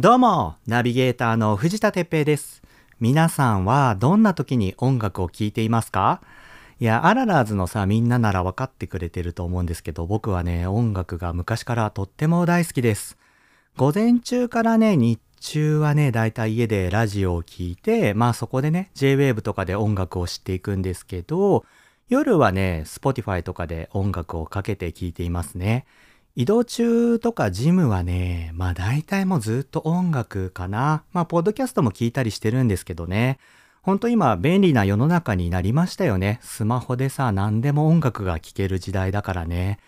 どうも、ナビゲーターの藤田哲平です。皆さんはどんな時に音楽を聴いていますか？いや、アララーズのさ、みんななら分かってくれてると思うんですけど、僕はね、音楽が昔からとっても大好きです。午前中からね、日中はね、だいたい家でラジオを聴いて、まあそこでね、J-Wave とかで音楽を知っていくんですけど、夜はね、Spotify とかで音楽をかけて聴いていますね。移動中とかジムはね、まあ大体もうずっと音楽かな。まあポッドキャストも聞いたりしてるんですけどね。ほんと今便利な世の中になりましたよね。スマホでさ、何でも音楽が聴ける時代だからね。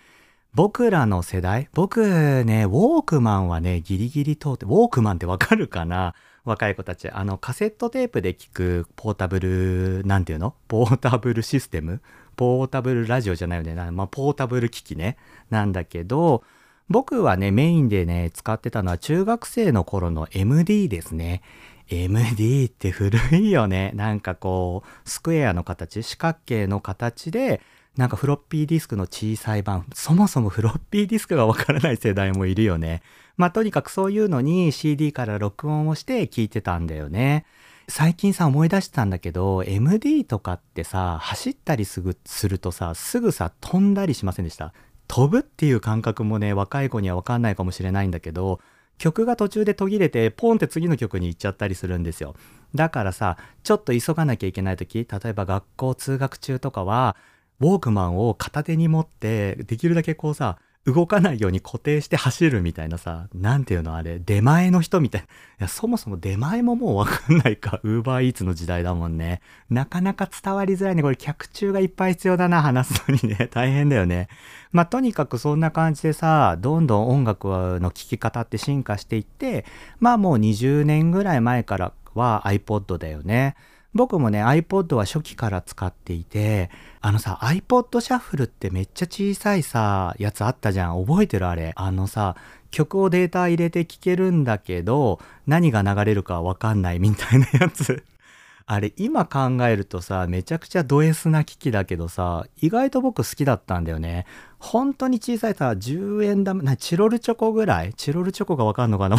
僕らの世代僕ね、ウォークマンはね、ギリギリ通って、ウォークマンってわかるかな？若い子たち。あの、カセットテープで聞くポータブル、なんていうの？ポータブルシステム？ポータブルラジオじゃないよね。まあ、ポータブル機器ね。なんだけど、僕はね、メインでね、使ってたのは中学生の頃の MD ですね。MD って古いよね。なんかこう、スクエアの形、四角形の形で、なんかフロッピーディスクの小さい版、そもそもフロッピーディスクがわからない世代もいるよね。まあとにかくそういうのに CD から録音をして聞いてたんだよね。最近さ思い出したんだけど MD とかってさ走ったりすぐするとさすぐさ飛んだりしませんでした？飛ぶっていう感覚もね若い子には分かんないかもしれないんだけど曲が途中で途切れてポンって次の曲に行っちゃったりするんですよ。だからさちょっと急がなきゃいけない時例えば学校通学中とかはウォークマンを片手に持ってできるだけこうさ動かないように固定して走るみたいなさ、なんていうのあれ、出前の人みたいな。いや、そもそも出前ももうわかんないか。ウーバーイーツの時代だもんね。なかなか伝わりづらいね。これ客中がいっぱい必要だな、話すのにね。大変だよね。まあ、とにかくそんな感じでさ、どんどん音楽の聴き方って進化していって、まあもう20年ぐらい前からは iPod だよね。僕もね iPod は初期から使っていてあのさ iPod シャッフルってめっちゃ小さいさやつあったじゃん。覚えてるあれ。あのさ曲をデータ入れて聴けるんだけど何が流れるかわかんないみたいなやつ。あれ今考えるとさめちゃくちゃド S な機器だけどさ意外と僕好きだったんだよね。本当に小さいさ10円玉なチロルチョコぐらい？チロルチョコがわかんのかな？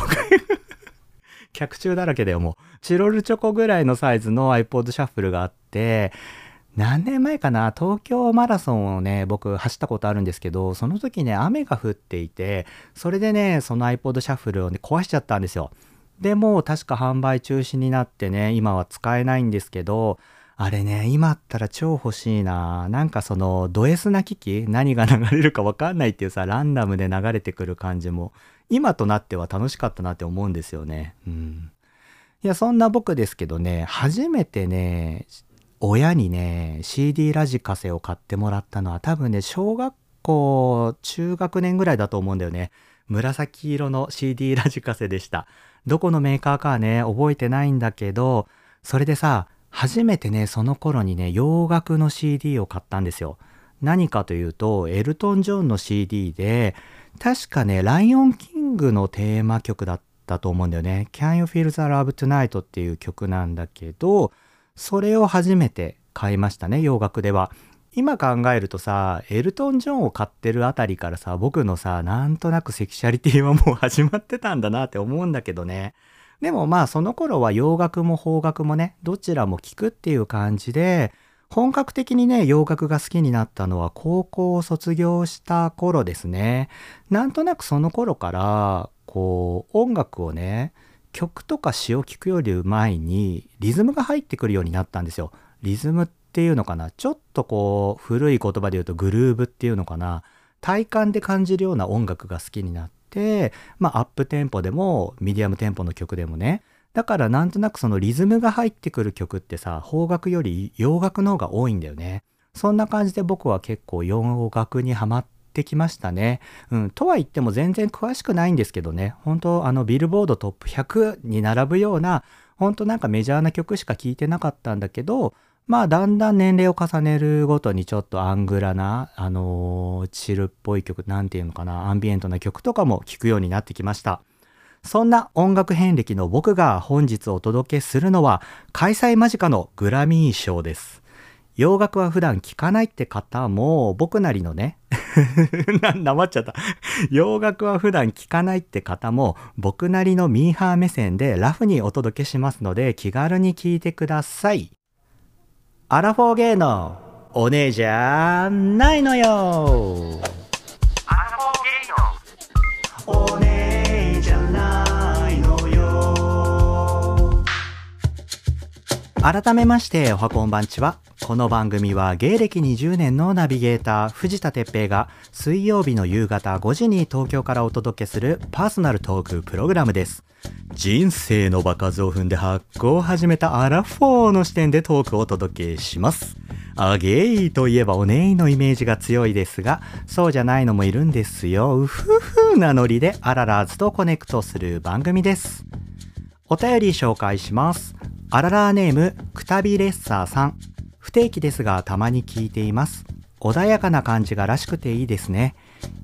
客中だらけだよ、もう。チロルチョコぐらいのサイズの iPod シャッフルがあって、何年前かな東京マラソンをね、僕走ったことあるんですけど、その時ね、雨が降っていて、それでね、その iPod シャッフルをね、壊しちゃったんですよ。でもう確か販売中止になってね、今は使えないんですけど、あれね、今あったら超欲しいな。なんかその、ド S な機器？何が流れるかわかんないっていうさ、ランダムで流れてくる感じも、今となっては楽しかったなって思うんですよね。うん。いや、そんな僕ですけどね、初めてね、親にね、CD ラジカセを買ってもらったのは多分ね、小学校、中学年ぐらいだと思うんだよね。紫色の CD ラジカセでした。どこのメーカーかはね、覚えてないんだけど、それでさ、初めてね、その頃にね、洋楽の CD を買ったんですよ。何かというと、エルトン・ジョンの CD で、確かね、ライオン・キングのテーマ曲だったと思うんだよね。Can You Feel the Love Tonight っていう曲なんだけど、それを初めて買いましたね、洋楽では。今考えるとさ、エルトン・ジョンを買ってるあたりからさ、僕のさ、なんとなくセクシャリティはもう始まってたんだなって思うんだけどね。でもまあその頃は洋楽も邦楽もね、どちらも聴くっていう感じで、本格的にね、洋楽が好きになったのは高校を卒業した頃ですね。なんとなくその頃から、こう、音楽をね、曲とか詩を聴くより前にリズムが入ってくるようになったんですよ。リズムっていうのかなちょっとこう古い言葉で言うとグルーブっていうのかな体感で感じるような音楽が好きになってまあアップテンポでもミディアムテンポの曲でもね。だからなんとなくそのリズムが入ってくる曲ってさ邦楽より洋楽の方が多いんだよね。そんな感じで僕は結構洋楽にハマってきましたね。うん、とは言っても全然詳しくないんですけどね。本当あのビルボードトップ100に並ぶような本当なんかメジャーな曲しか聴いてなかったんだけどまあだんだん年齢を重ねるごとにちょっとアングラな、あのーチルっぽい曲、なんていうのかな、アンビエントな曲とかも聴くようになってきました。そんな音楽遍歴の僕が本日お届けするのは開催間近のグラミー賞です。洋楽は普段聴かないって方も、僕なりのね、な、なまっちゃった。洋楽は普段聴かないって方も、僕なりのミーハー目線でラフにお届けしますので、気軽に聴いてください。アラフォーゲーのお姉じゃないのよ。お姉じゃないのよ。改めましておはこんばんちはこの番組は芸歴20年のナビゲーター藤田哲平が水曜日の夕方5時に東京からお届けするパーソナルトークプログラムです人生の場数を踏んで発行を始めたアラフォーの視点でトークをお届けしますあゲイといえばお姉のイメージが強いですが、そうじゃないのもいるんですよ。うふふなノリでアララーズとコネクトする番組です。お便り紹介します。アララーネーム、くたびレッサーさん。不定期ですがたまに聞いています。穏やかな感じがらしくていいですね。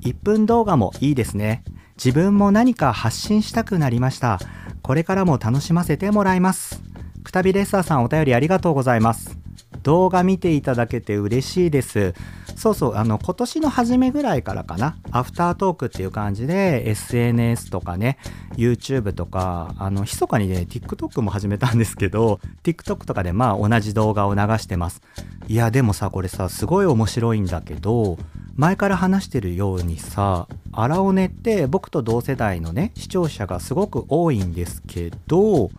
1分動画もいいですね。自分も何か発信したくなりました。これからも楽しませてもらいます。くたびレッサーさんお便りありがとうございます。動画見ていただけて嬉しいです。そうそう、あの、今年の初めぐらいからかな、アフタートークっていう感じで、SNS とかね、YouTube とか、あの、密かにね、TikTok も始めたんですけど、TikTok とかでまあ同じ動画を流してます。いや、でもさ、これさ、すごい面白いんだけど、前から話してるようにさ、アラオネって僕と同世代のね、視聴者がすごく多いんですけど、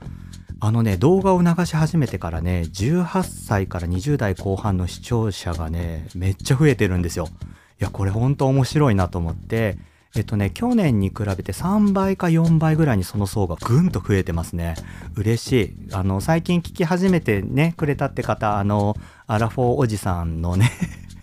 あのね、動画を流し始めてからね、18歳から20代後半の視聴者がね、めっちゃ増えてるんですよ。いや、これほんと面白いなと思って、えっとね、去年に比べて3倍か4倍ぐらいにその層がぐんと増えてますね。嬉しい。あの、最近聞き始めてね、くれたって方、あの、アラフォーおじさんのね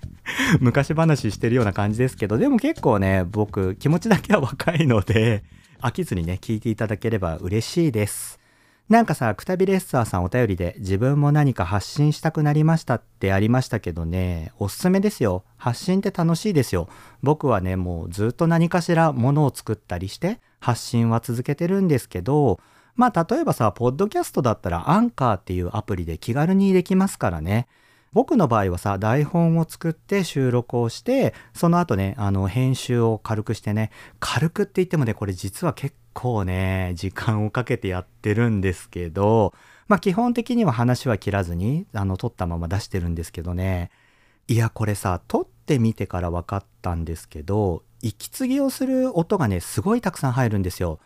昔話してるような感じですけど、でも結構ね、僕、気持ちだけは若いので、飽きずにね、聞いていただければ嬉しいです。なんかさ、くたびレッサーさんお便りで自分も何か発信したくなりましたってありましたけどね、おすすめですよ。発信って楽しいですよ。僕はね、もうずっと何かしらものを作ったりして発信は続けてるんですけど、まあ例えばさ、ポッドキャストだったらアンカーっていうアプリで気軽にできますからね。僕の場合はさ、台本を作って収録をして、その後ね、あの、編集を軽くしてね、軽くって言ってもね、これ実は結構構ね、時間をかけてやってるんですけど、まあ基本的には話は切らずに、あの、撮ったまま出してるんですけどね。いや、これさ、撮ってみてから分かったんですけど、息継ぎをする音がね、すごいたくさん入るんですよ。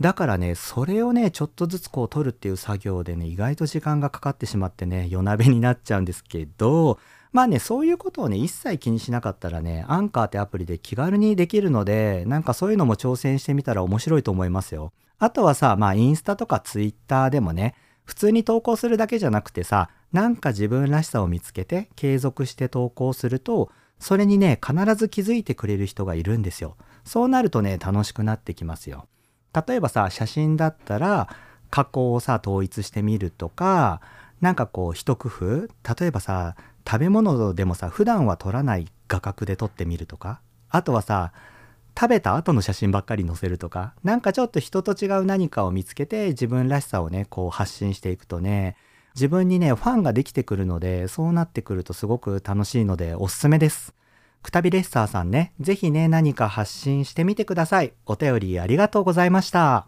だからね、それをね、ちょっとずつこう撮るっていう作業でね、意外と時間がかかってしまってね、夜鍋になっちゃうんですけど、まあね、そういうことをね、一切気にしなかったらね、アンカーってアプリで気軽にできるので、なんかそういうのも挑戦してみたら面白いと思いますよ。あとはさ、まあインスタとかツイッターでもね、普通に投稿するだけじゃなくてさ、なんか自分らしさを見つけて継続して投稿すると、それにね、必ず気づいてくれる人がいるんですよ。そうなるとね、楽しくなってきますよ。例えばさ、写真だったら、加工をさ、統一してみるとか、なんかこう、一工夫例えばさ、食べ物でもさ普段は撮らない画角で撮ってみるとかあとはさ食べた後の写真ばっかり載せるとかなんかちょっと人と違う何かを見つけて自分らしさをねこう発信していくとね自分にねファンができてくるのでそうなってくるとすごく楽しいのでおすすめです。くたびレッサーさんね是非ね何か発信してみてください。お便りありがとうございました。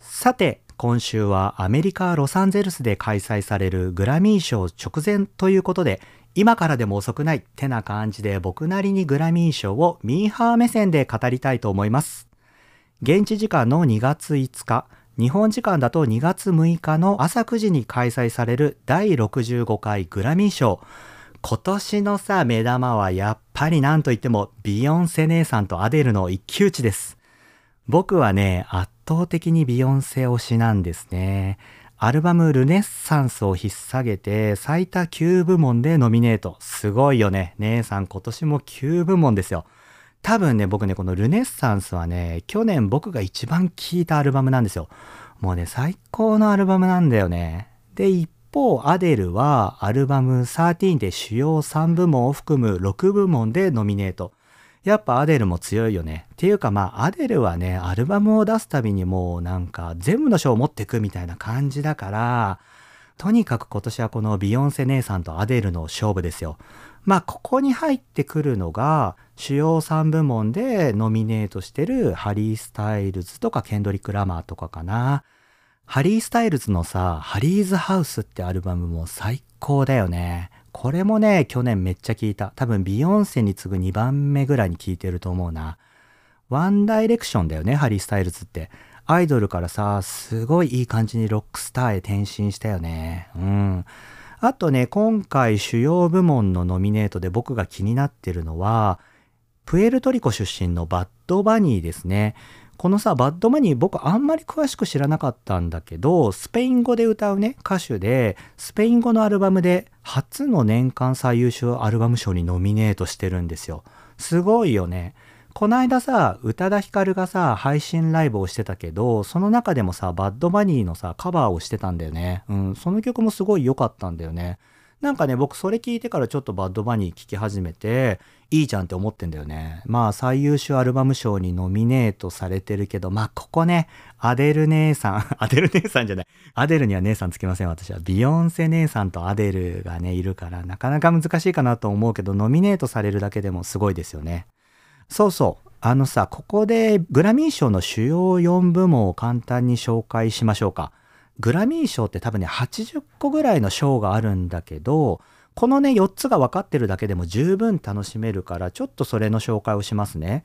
さて今週はアメリカ・ロサンゼルスで開催されるグラミー賞直前ということで、今からでも遅くないってな感じで僕なりにグラミー賞をミーハー目線で語りたいと思います。現地時間の2月5日、日本時間だと2月6日の朝9時に開催される第65回グラミー賞。今年のさ、目玉はやっぱりなんといってもビヨンセ姉さんとアデルの一騎打ちです。僕はね、圧倒的にビヨンセ推しなんですね。アルバムルネッサンスを引っ提げて最多9部門でノミネート。すごいよね。姉さん今年も9部門ですよ。多分ね、僕ね、このルネッサンスはね、去年僕が一番聴いたアルバムなんですよ。もうね、最高のアルバムなんだよね。で、一方、アデルはアルバム13で主要3部門を含む6部門でノミネート。やっぱアデルも強いよね。っていうかまあアデルはね、アルバムを出すたびにもうなんか全部の賞を持ってくみたいな感じだから、とにかく今年はこのビヨンセ姉さんとアデルの勝負ですよ。まあ、ここに入ってくるのが、主要3部門でノミネートしてるハリー・スタイルズとかケンドリック・ラマーとかかな。ハリー・スタイルズのさ、 Harry's House ってアルバムも最高だよね。これもね、去年めっちゃ聴いた。多分ビヨンセに次ぐ2番目ぐらいに聴いてると思うな。ワンダイレクションだよね、ハリー・スタイルズって。アイドルからさ、すごいいい感じにロックスターへ転身したよね。うん。あとね、今回主要部門のノミネートで僕が気になってるのは、プエルトリコ出身のバッドバニーですね。このさ、バッドバニー僕あんまり詳しく知らなかったんだけど、スペイン語で歌うね、歌手で、スペイン語のアルバムで初の年間最優秀アルバム賞にノミネートしてるんですよ。すごいよね。こないださ、宇多田ヒカルがさ、配信ライブをしてたけど、その中でもさ、バッドバニーのさ、カバーをしてたんだよね。うん、その曲もすごい良かったんだよね。なんかね、僕それ聞いてからちょっとバッドバニー聴き始めて、いいじゃんって思ってんだよね。まあ最優秀アルバム賞にノミネートされてるけど、まあここね、アデル姉さん、アデル姉さんじゃない。アデルには姉さんつけません、私は。ビヨンセ姉さんとアデルがね、いるから、なかなか難しいかなと思うけど、ノミネートされるだけでもすごいですよね。そうそう。あのさ、ここでグラミー賞の主要4部門を簡単に紹介しましょうか。グラミー賞って多分ね、80個ぐらいの賞があるんだけど、このね、4つが分かってるだけでも十分楽しめるから、ちょっとそれの紹介をしますね。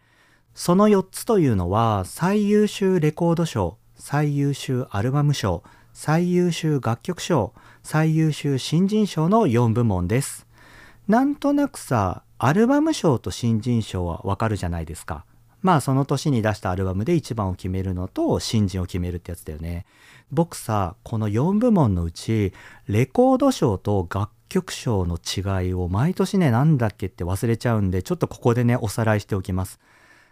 その4つというのは、最優秀レコード賞、最優秀アルバム賞、最優秀楽曲賞、最優秀新人賞の4部門です。なんとなくさ、アルバム賞と新人賞はわかるじゃないですか。まあその年に出したアルバムで1番を決めるのと新人を決めるってやつだよね。僕さ、この4部門のうち、レコード賞と楽曲賞の違いを毎年ね、なんだっけって忘れちゃうんで、ちょっとここでね、おさらいしておきます。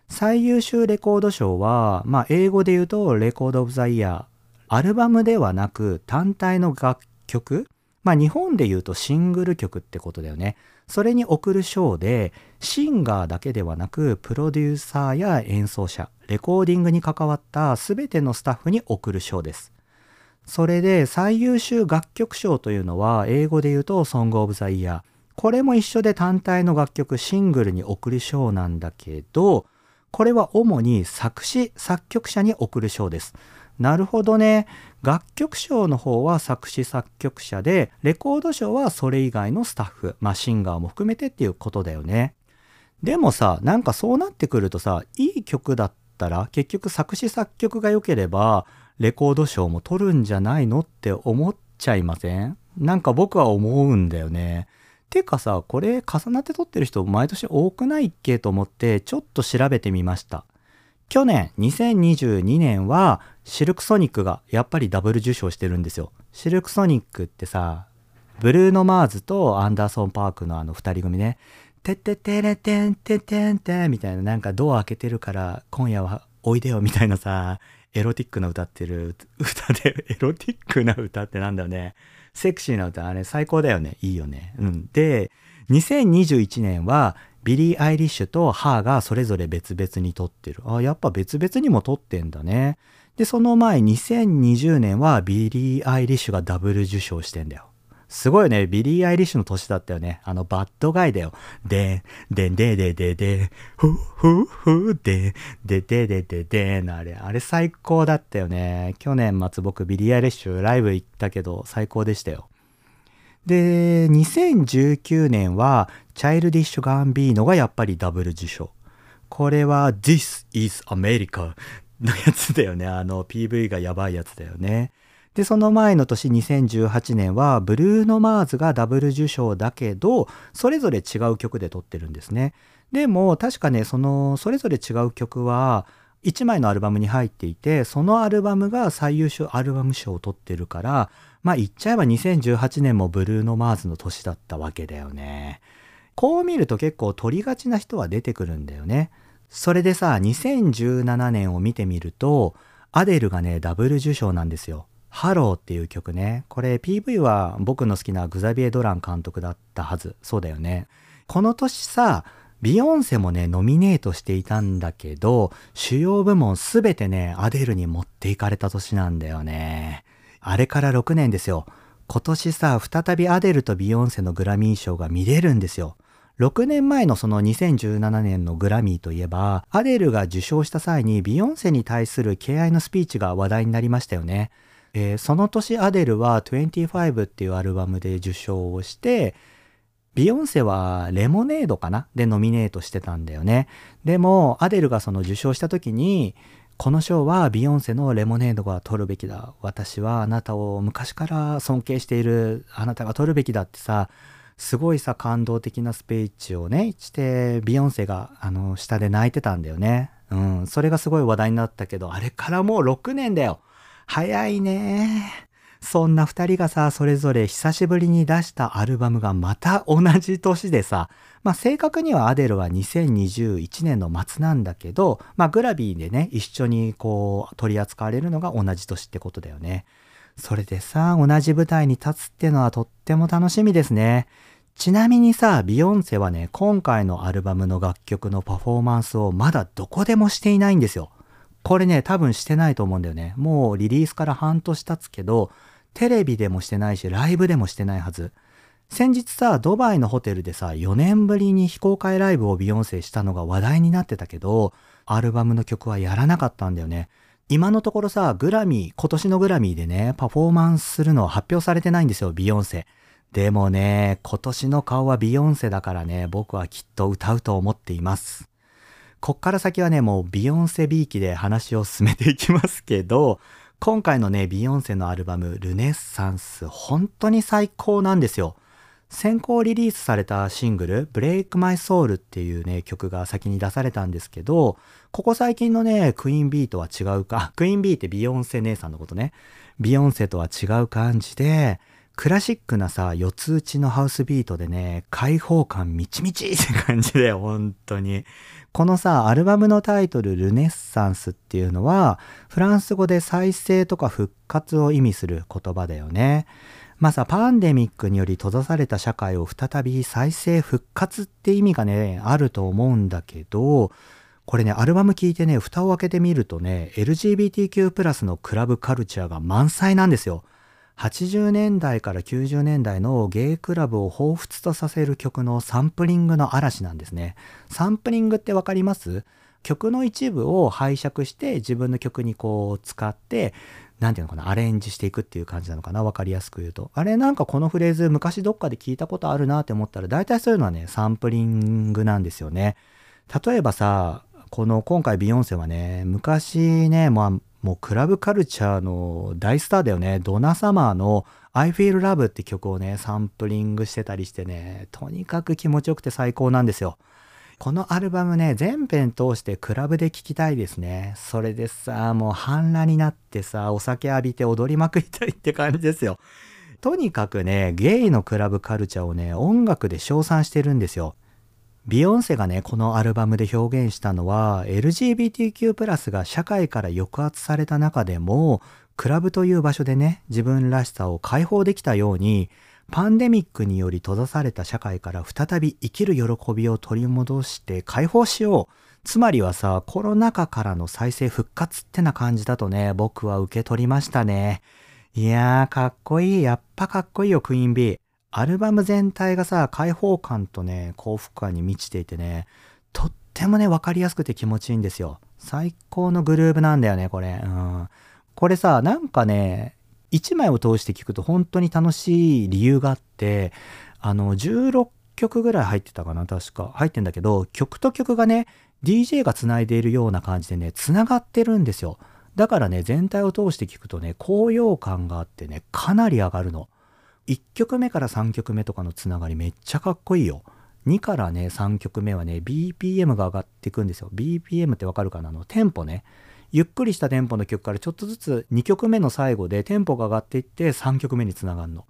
最優秀レコード賞は、まあ英語で言うとレコードオブザイヤー。アルバムではなく単体の楽曲まあ日本で言うとシングル曲ってことだよね。それに送る賞で、シンガーだけではなく、プロデューサーや演奏者、レコーディングに関わった全てのスタッフに送る賞です。それで最優秀楽曲賞というのは、英語で言うとソングオブザイヤー。これも一緒で単体の楽曲、シングルに送る賞なんだけど、これは主に作詞、作曲者に送る賞です。なるほどね。楽曲賞の方は作詞作曲者で、レコード賞はそれ以外のスタッフ、まあシンガーも含めてっていうことだよね。でもさ、なんかそうなってくるとさ、いい曲だったら、結局作詞作曲が良ければ、レコード賞も取るんじゃないのって思っちゃいません？なんか僕は思うんだよね。てかさ、これ重なって撮ってる人毎年多くないっけと思ってちょっと調べてみました。去年2022年はシルクソニックがやっぱりダブル受賞してるんですよ。シルクソニックってさ、ブルーノ・マーズとアンダーソン・パークのあの二人組ね、てっててれてんててんてんみたいななんかドア開けてるから今夜はおいでよみたいなさ、エロティックな歌ってる歌で、エロティックな歌ってなんだよね。セクシーな歌、あれ最高だよね。いいよね。うん。で、2021年はビリー・アイリッシュと H.E.R. がそれぞれ別々に獲ってる。あ、やっぱ別々にも獲ってんだね。で、その前2020年はビリー・アイリッシュがダブル受賞してんだよ。すごいよね。ビリー・アイリッシュの年だったよね。あの、 bad guy だよ。でん、でんでででで、ふふふで、でででででのあれ。あれ最高だったよね。去年末僕ビリー・アイリッシュライブ行ったけど最高でしたよ。で、2019年は、チャイルディッシュ・ガンビーノがやっぱりダブル受賞。これは This is America のやつだよね。あの PV がやばいやつだよね。で、その前の年2018年はブルーノ・マーズがダブル受賞だけど、それぞれ違う曲で撮ってるんですね。でも確かね、そのそれぞれ違う曲は1枚のアルバムに入っていて、そのアルバムが最優秀アルバム賞を取ってるから、まあ言っちゃえば2018年もブルーノ・マーズの年だったわけだよね。こう見ると結構取りがちな人は出てくるんだよね。それでさ、2017年を見てみると、アデルがね、ダブル受賞なんですよ。ハローっていう曲ね。これ PV は僕の好きなグザビエ・ドラン監督だったはず。そうだよね。この年さ、ビヨンセもね、ノミネートしていたんだけど、主要部門すべてね、アデルに持っていかれた年なんだよね。あれから6年ですよ。今年さ、再びアデルとビヨンセのグラミー賞が見れるんですよ。6年前のその2017年のグラミーといえば、アデルが受賞した際にビヨンセに対する敬愛のスピーチが話題になりましたよね。えー、その年アデルは25っていうアルバムで受賞をして、ビヨンセはレモネードかな？でノミネートしてたんだよね。でも、アデルがその受賞した時に、この賞はビヨンセのレモネードが取るべきだ。私はあなたを昔から尊敬しているあなたが取るべきだってさ、すごいさ、感動的なスピーチをね、して、ビヨンセが、あの、下で泣いてたんだよね。うん、それがすごい話題になったけど、あれからもう6年だよ。早いね。そんな二人がさ、それぞれ久しぶりに出したアルバムがまた同じ年でさ、まあ正確にはアデルは2021年の末なんだけど、まあグラビーでね、一緒にこう取り扱われるのが同じ年ってことだよね。それでさ、同じ舞台に立つってのはとっても楽しみですね。ちなみにさ、ビヨンセはね、今回のアルバムの楽曲のパフォーマンスをまだどこでもしていないんですよ。これね、多分してないと思うんだよね。もうリリースから半年経つけど、テレビでもしてないし、ライブでもしてないはず。先日さ、ドバイのホテルでさ、4年ぶりに非公開ライブをビヨンセしたのが話題になってたけど、アルバムの曲はやらなかったんだよね。今のところさ、グラミー、今年のグラミーでね、パフォーマンスするのは発表されてないんですよ、ビヨンセ。でもね、今年の顔はビヨンセだからね、僕はきっと歌うと思っています。こっから先はね、もうビヨンセビーキで話を進めていきますけど、今回のね、ビヨンセのアルバム、ルネッサンス、本当に最高なんですよ。先行リリースされたシングル、Break My Soul っていうね、曲が先に出されたんですけど、ここ最近のね、クイーンビーとは違うか、クイーンビーってビヨンセ姉さんのことね、ビヨンセとは違う感じで、クラシックなさ、四つ打ちのハウスビートでね、開放感みちみちって感じで、本当に。このさ、アルバムのタイトル、ルネッサンスっていうのは、フランス語で再生とか復活を意味する言葉だよね。まあさ、パンデミックにより閉ざされた社会を再び再生復活って意味がね、あると思うんだけど、これね、アルバム聴いてね、蓋を開けてみるとね、LGBTQ+, のクラブカルチャーが満載なんですよ。80年代から90年代のゲイクラブを彷彿とさせる曲のサンプリングの嵐なんですね。サンプリングってわかります？曲の一部を拝借して自分の曲にこう使って何て言うのかな、アレンジしていくっていう感じなのかな、わかりやすく言うと。あれなんかこのフレーズ昔どっかで聞いたことあるなって思ったら、大体そういうのはね、サンプリングなんですよね。例えばさ、この今回ビヨンセはね、昔ね、まあ、もうクラブカルチャーの大スターだよね。ドナサマーの I Feel Love って曲をね、サンプリングしてたりしてね、とにかく気持ちよくて最高なんですよ。このアルバムね、全編通してクラブで聴きたいですね。それでさ、もう半裸になってさ、お酒浴びて踊りまくりたいって感じですよ。とにかくね、ゲイのクラブカルチャーをね、音楽で称賛してるんですよ。ビヨンセがね、このアルバムで表現したのは、LGBTQ+, が社会から抑圧された中でも、クラブという場所でね、自分らしさを解放できたように、パンデミックにより閉ざされた社会から再び生きる喜びを取り戻して解放しよう。つまりはさ、コロナ禍からの再生復活ってな感じだとね、僕は受け取りましたね。いやー、かっこいい。やっぱかっこいいよ、クイーン B。アルバム全体がさ、開放感とね、幸福感に満ちていてね、とってもね、わかりやすくて気持ちいいんですよ。最高のグルーブなんだよね、これ。うん。これさ、なんかね、1枚を通して聞くと本当に楽しい理由があって、あの、16曲ぐらい入ってたかな、確か。入ってんだけど、曲と曲がね、DJ が繋いでいるような感じでね、繋がってるんですよ。だからね、全体を通して聞くとね、高揚感があってね、かなり上がるの。1曲目から3曲目とかのつながりめっちゃかっこいいよ。2からね、3曲目はね、BPM が上がっていくんですよ。BPM ってわかるかな？あの、テンポね。ゆっくりしたテンポの曲からちょっとずつ2曲目の最後でテンポが上がっていって3曲目につながるの。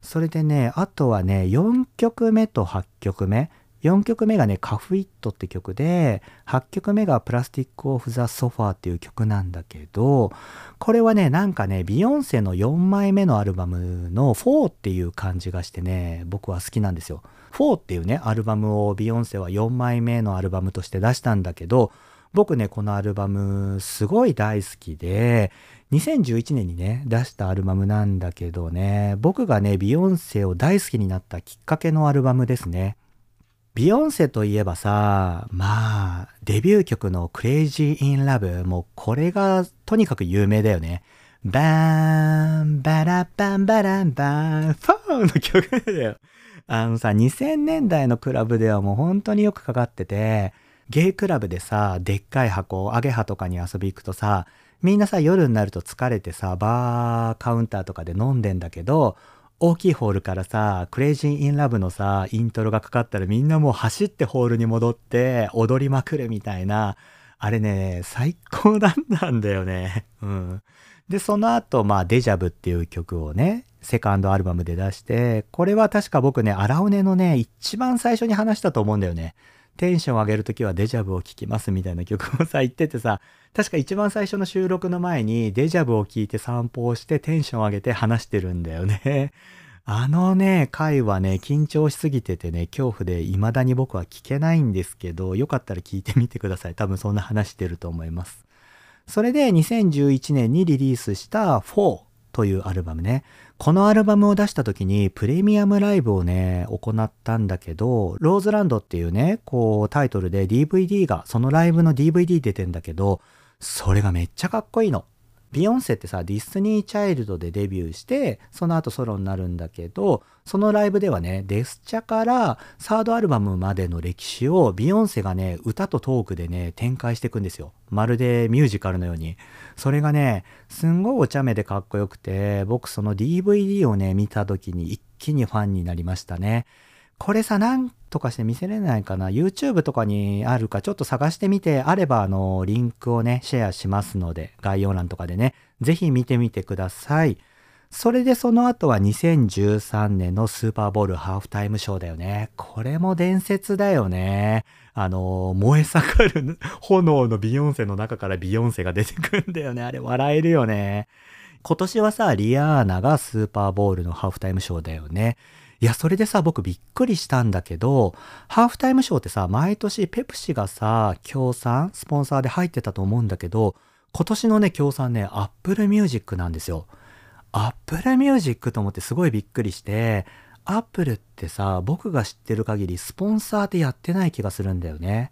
それでね、あとはね、4曲目と8曲目。4曲目がね、カフイットって曲で、8曲目がプラスティックオフザソファーっていう曲なんだけど、これはね、なんかね、ビヨンセの4枚目のアルバムの4っていう感じがしてね、僕は好きなんですよ。4っていうね、アルバムをビヨンセは4枚目のアルバムとして出したんだけど、僕ね、このアルバムすごい大好きで、2011年にね、出したアルバムなんだけどね、僕がね、ビヨンセを大好きになったきっかけのアルバムですね。ビヨンセといえばさ、まあ、デビュー曲の Crazy in Love もうこれがとにかく有名だよね。バーン、バラバンバランバン、フォーの曲だよ。あのさ、2000年代のクラブではもう本当によくかかってて、ゲイクラブでさ、でっかい箱、アゲハとかに遊び行くとさ、みんなさ、夜になると疲れてさ、バーカウンターとかで飲んでんだけど、大きいホールからさ、クレイジー・イン・ラブのさ、イントロがかかったらみんなもう走ってホールに戻って踊りまくるみたいな、あれね、最高だったんだよね。うん。で、その後、まあ、デジャブっていう曲をね、セカンドアルバムで出して、これは確か僕ね、荒尾根のね、一番最初に話したと思うんだよね。テンション上げるときはデジャブを聴きますみたいな曲をさ、言っててさ、確か一番最初の収録の前にデジャブを聴いて散歩をしてテンション上げて話してるんだよね。あのね、回はね、緊張しすぎててね、恐怖で未だに僕は聞けないんですけど、よかったら聞いてみてください。多分そんな話してると思います。それで2011年にリリースした4というアルバムね。このアルバムを出した時にプレミアムライブをね、行ったんだけど、ローズランドっていうね、こうタイトルで DVD が、そのライブの DVD 出てんだけど、それがめっちゃかっこいいの。ビヨンセってさ、デスティニーズ・チャイルドでデビューして、その後ソロになるんだけど、そのライブではね、デスチャからサードアルバムまでの歴史をビヨンセがね、歌とトークでね、展開していくんですよ。まるでミュージカルのように。それがね、すんごいお茶目でかっこよくて、僕その DVD をね、見た時に一気にファンになりましたね。これさ、なんとかして見せれないかな ?YouTube とかにあるかちょっと探してみて、あればあの、リンクをね、シェアしますので、概要欄とかでね、ぜひ見てみてください。それでその後は2013年のスーパーボールハーフタイムショーだよね。これも伝説だよね。あの、燃え盛る炎のビヨンセの中からビヨンセが出てくんだよね。あれ笑えるよね。今年はさ、リアーナがスーパーボウルのハーフタイムショーだよね。いや、それでさ、僕びっくりしたんだけど、ハーフタイムショーってさ、毎年ペプシがさ、協賛、スポンサーで入ってたと思うんだけど、今年のね、協賛ね、アップルミュージックなんですよ。アップルミュージックと思ってすごいびっくりして、アップルってさ、僕が知ってる限りスポンサーでやってない気がするんだよね。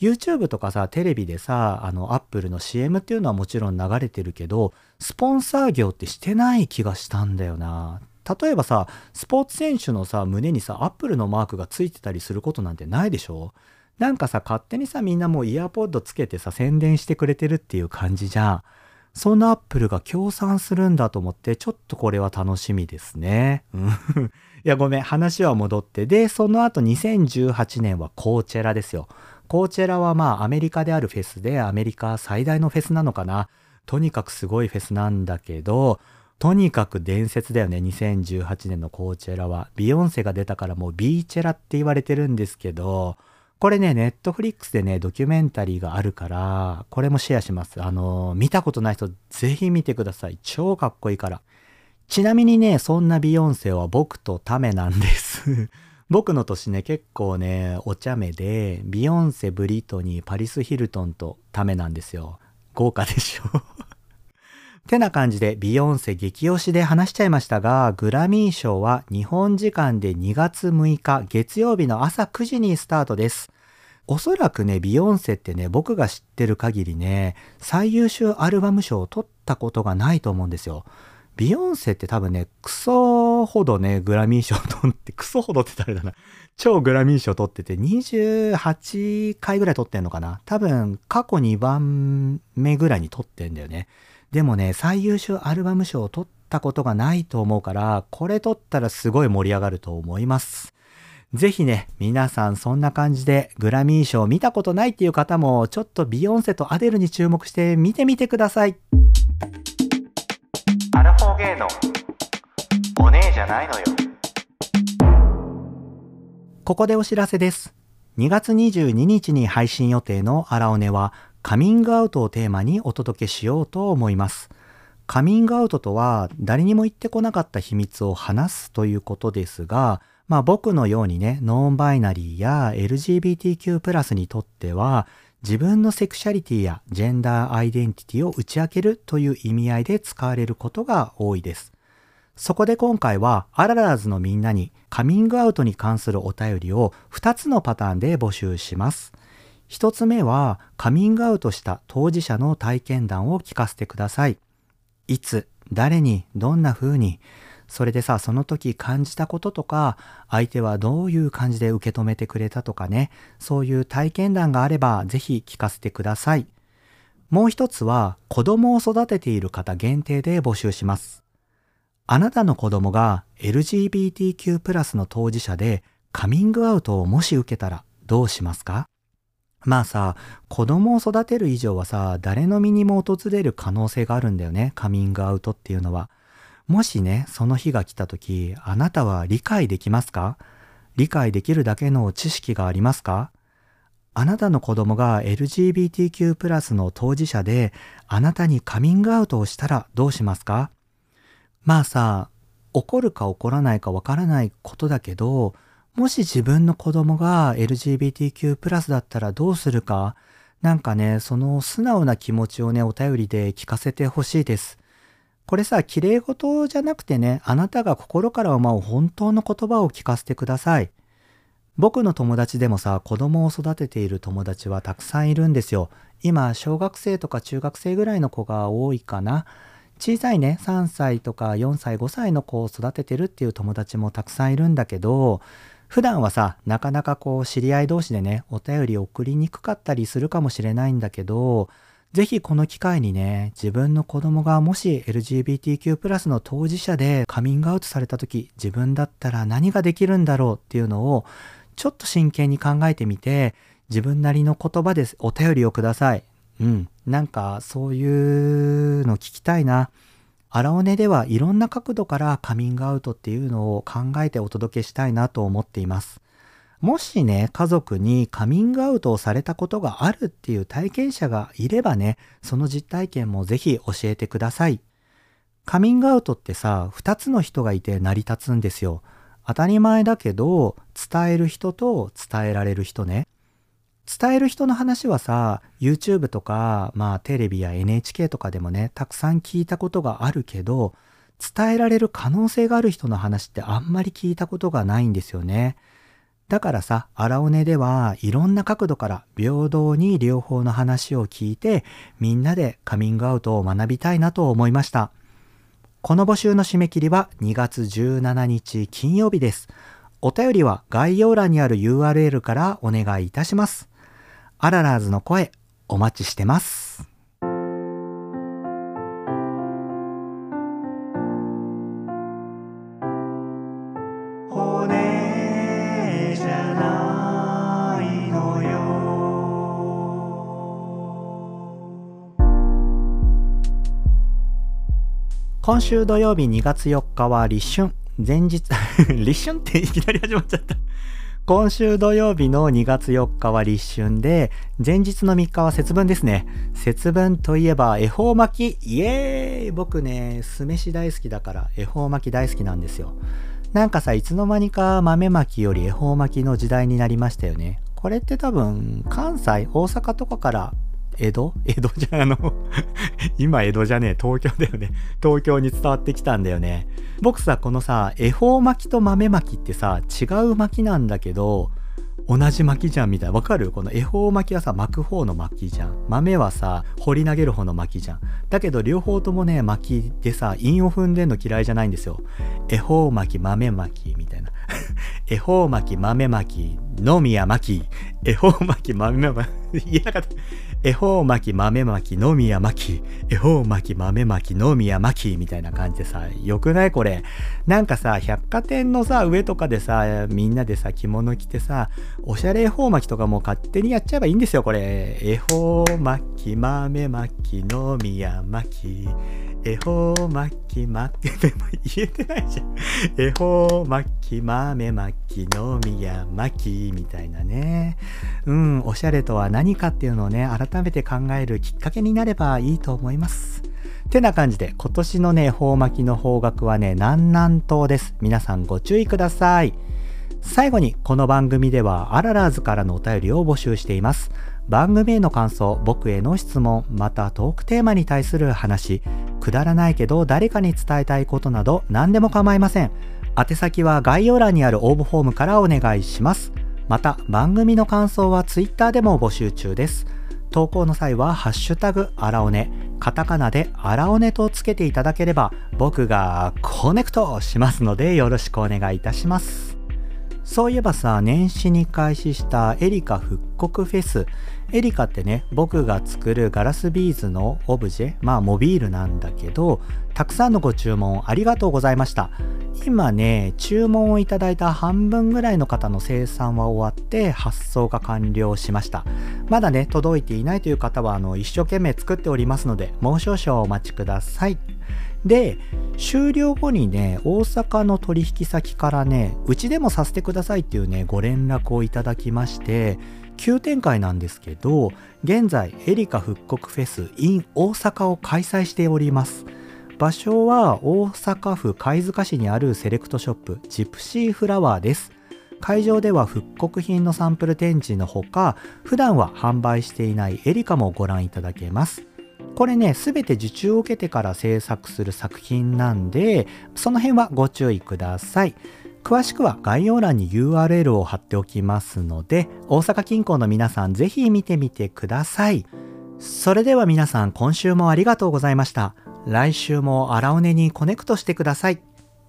YouTube とかさ、テレビでさ、あの、アップルの CM っていうのはもちろん流れてるけど、スポンサー業ってしてない気がしたんだよな。例えばさ、スポーツ選手のさ、胸にさ、アップルのマークがついてたりすることなんてないでしょ？なんかさ、勝手にさ、みんなもうエアーポッドつけてさ、宣伝してくれてるっていう感じじゃん。そんなアップルが協賛するんだと思って、ちょっとこれは楽しみですね。いや、ごめん、話は戻って。で、その後2018年はコーチェラですよ。コーチェラはまあアメリカであるフェスで、アメリカ最大のフェスなのかな。とにかくすごいフェスなんだけど、とにかく伝説だよね、2018年のコーチェラは。ビヨンセが出たからもうビーチェラって言われてるんですけど、これね、ネットフリックスでね、ドキュメンタリーがあるから、これもシェアします。あの、見たことない人、ぜひ見てください。超かっこいいから。ちなみにね、そんなビヨンセは僕とタメなんです 僕の年ね、結構ね、お茶目で、ビヨンセ、ブリトニー、パリス・ヒルトンとタメなんですよ。豪華でしょてな感じでビヨンセ激推しで話しちゃいましたが、グラミー賞は日本時間で2月6日月曜日の朝9時にスタートです。おそらくね、ビヨンセってね、僕が知ってる限りね、最優秀アルバム賞を取ったことがないと思うんですよ。ビヨンセって多分ね、クソほどね、グラミー賞取って、クソほどって誰だな。超グラミー賞取ってて、28回ぐらい取ってんのかな。多分、過去2番目ぐらいに取ってんだよね。でもね、最優秀アルバム賞を取ったことがないと思うから、これ取ったらすごい盛り上がると思います。ぜひね、皆さんそんな感じでグラミー賞見たことないっていう方も、ちょっとビヨンセとアデルに注目して見てみてください。アラフォーゲーのお姉じゃないのよ。ここでお知らせです。2月22日に配信予定のアラオネはカミングアウトをテーマにお届けしようと思います。カミングアウトとは誰にも言ってこなかった秘密を話すということですが、まあ僕のようにね、ノンバイナリーや LGBTQ+, にとっては自分のセクシャリティやジェンダーアイデンティティを打ち明けるという意味合いで使われることが多いです。そこで今回はアララーズのみんなにカミングアウトに関するお便りを2つのパターンで募集します。1つ目はカミングアウトした当事者の体験談を聞かせてください。いつ、誰に、どんな風に、それでさ、その時感じたこととか、相手はどういう感じで受け止めてくれたとかね、そういう体験談があればぜひ聞かせてください。もう一つは、子供を育てている方限定で募集します。あなたの子供が LGBTQ+ の当事者でカミングアウトをもし受けたらどうしますか？まあさ、子供を育てる以上はさ、誰の身にも訪れる可能性があるんだよね、カミングアウトっていうのは。もしね、その日が来た時、あなたは理解できますか？理解できるだけの知識がありますか？あなたの子供が LGBTQ+ の当事者で、あなたにカミングアウトをしたらどうしますか？まあさ、怒るか怒らないかわからないことだけど、もし自分の子供が LGBTQ+ プラスだったらどうするか、なんかね、その素直な気持ちをね、お便りで聞かせてほしいです。これさ、綺麗事じゃなくてね、あなたが心から思う本当の言葉を聞かせてください。僕の友達でもさ、子供を育てている友達はたくさんいるんですよ。今、小学生とか中学生ぐらいの子が多いかな。小さいね、3歳とか4歳、5歳の子を育ててるっていう友達もたくさんいるんだけど、普段はさ、なかなかこう知り合い同士でね、お便り送りにくかったりするかもしれないんだけど、ぜひこの機会にね、自分の子供がもし LGBTQ+ の当事者でカミングアウトされた時、自分だったら何ができるんだろうっていうのを、ちょっと真剣に考えてみて、自分なりの言葉でお便りをください。うん。なんか、そういうの聞きたいな。荒尾根ではいろんな角度からカミングアウトっていうのを考えてお届けしたいなと思っています。もしね、家族にカミングアウトをされたことがあるっていう体験者がいればね、その実体験もぜひ教えてください。カミングアウトってさ、二つの人がいて成り立つんですよ。当たり前だけど、伝える人と伝えられる人ね。伝える人の話はさ、YouTube とか、まあテレビや NHK とかでもね、たくさん聞いたことがあるけど、伝えられる可能性がある人の話ってあんまり聞いたことがないんですよね。だからさ、荒尾根ではいろんな角度から平等に両方の話を聞いて、みんなでカミングアウトを学びたいなと思いました。この募集の締め切りは2月17日金曜日です。お便りは概要欄にある URL からお願いいたします。アララーズの声、お待ちしてます。今週土曜日2月4日は立春。前日 立春っていきなり始まっちゃった今週土曜日の2月4日は立春で、前日の3日は節分ですね。節分といえば恵方巻き、イエーイ僕ね、酢飯大好きだから恵方巻き大好きなんですよ。なんかさ、いつの間にか豆巻きより恵方巻きの時代になりましたよね。これって多分、関西、大阪とかから江戸？江戸じゃあの 今江戸じゃねえ、東京だよね。東京に伝わってきたんだよね。僕さ、このさ、恵方巻きと豆巻きってさ、違う巻きなんだけど、同じ巻きじゃんみたいな。わかる？この恵方巻きはさ、巻く方の巻きじゃん。豆はさ、掘り投げる方の巻きじゃん。だけど両方ともね、巻きでさ、韻を踏んでんの嫌いじゃないんですよ。恵方巻き、豆巻きみたいな。恵方巻き、豆巻き、のみや巻き、恵方巻き、豆巻き、言えなかった。恵方巻き豆巻きのみや巻き。恵方巻き豆巻きのみや巻き。みたいな感じでさよくない？これ。なんかさ百貨店のさ上とかでさみんなでさ着物着てさおしゃれ恵方巻きとかも勝手にやっちゃえばいいんですよこれ。恵方巻き豆巻きのみや巻き。恵方巻き巻き 言えてないじゃん。恵方巻き豆巻きのみや巻きみたいなね。うんおしゃれとは何かっていうのをね改めて考えるきっかけになればいいと思います。てな感じで今年のね方巻きの方角はね南南東です。皆さんご注意ください。最後にこの番組ではアララーズからのお便りを募集しています。番組への感想、僕への質問、またトークテーマに対する話、くだらないけど誰かに伝えたいことなど何でも構いません。宛先は概要欄にある応募フォームからお願いします。また番組の感想は Twitter でも募集中です。投稿の際は「ハッシュタグあらおね」カタカナで「あらおね」とつけていただければ僕がコネクトしますのでよろしくお願いいたします。そういえばさ、年始に開始したエリカ復刻フェス。エリカってね、僕が作るガラスビーズのオブジェ、まあモビールなんだけど、たくさんのご注文ありがとうございました。今ね、注文をいただいた半分ぐらいの方の生産は終わって発送が完了しました。まだね、届いていないという方は、あの、一生懸命作っておりますので、もう少々お待ちください。で、終了後にね、大阪の取引先からね、うちでもさせてくださいっていうね、ご連絡をいただきまして、急展開なんですけど、現在、エリカ復刻フェス in 大阪を開催しております。場所は大阪府貝塚市にあるセレクトショップ、ジプシーフラワーです。会場では復刻品のサンプル展示のほか、普段は販売していないエリカもご覧いただけます。これね、すべて受注を受けてから制作する作品なんで、その辺はご注意ください。詳しくは概要欄に URL を貼っておきますので、大阪近郊の皆さんぜひ見てみてください。それでは皆さん今週もありがとうございました。来週も荒尾根にコネクトしてください。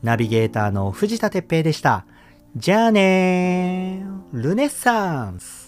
ナビゲーターの藤田哲平でした。じゃあねー、ルネッサンス